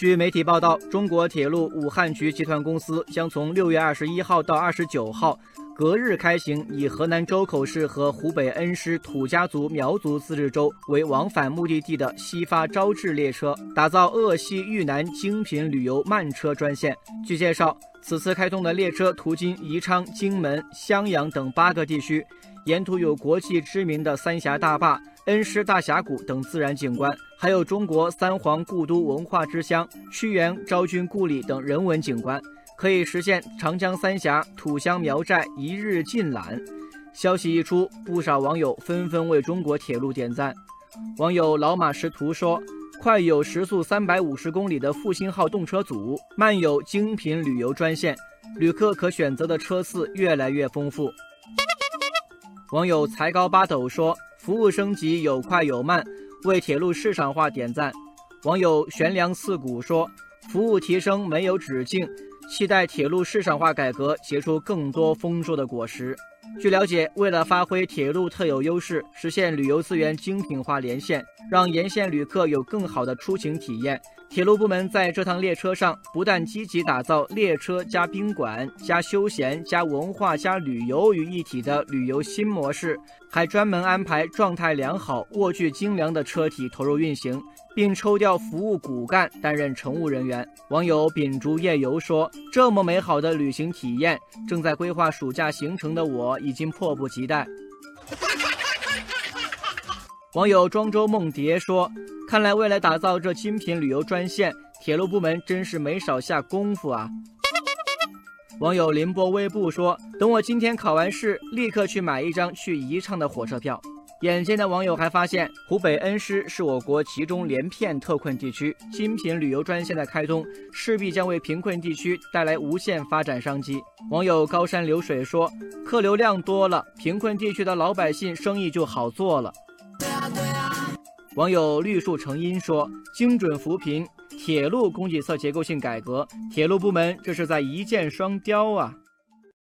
据媒体报道，中国铁路武汉局集团公司将从六月二十一号到二十九号，隔日开行以河南周口市和湖北恩施土家族苗族自治州为往返目的地的西发招致列车，打造鄂西豫南精品旅游慢车专线。据介绍，此次开通的列车途经宜昌、荆门、襄阳等八个地区，沿途有国际知名的三峡大坝。恩施大峡谷等自然景观，还有中国三皇故都文化之乡屈原昭君故里等人文景观，可以实现长江三峡、土乡苗寨一日尽览。消息一出，不少网友纷纷为中国铁路点赞。网友老马识途说：“快有时速三百五十公里的复兴号动车组，慢有精品旅游专线，旅客可选择的车次越来越丰富。”网友才高八斗说。服务升级有快有慢，为铁路市场化点赞。网友悬梁刺股说：“服务提升没有止境，期待铁路市场化改革结出更多丰硕的果实。”据了解，为了发挥铁路特有优势，实现旅游资源精品化连线，让沿线旅客有更好的出行体验。铁路部门在这趟列车上不但积极打造列车加宾馆加休闲加文化加旅游于一体的旅游新模式，还专门安排状态良好、卧具精良的车体投入运行，并抽调服务骨干担任乘务人员。网友秉烛夜游说：“这么美好的旅行体验，正在规划暑假行程的我已经迫不及待。”网友庄周梦蝶说：“看来为了打造这精品旅游专线，铁路部门真是没少下功夫啊。”网友凌波微步说：“等我今天考完试，立刻去买一张去宜昌的火车票。”眼尖的网友还发现，湖北恩施是我国其中连片特困地区，精品旅游专线的开通，势必将为贫困地区带来无限发展商机。网友高山流水说：“客流量多了，贫困地区的老百姓生意就好做了。”网友绿树成荫说：“精准扶贫，铁路供给侧结构性改革，铁路部门这是在一箭双雕啊！”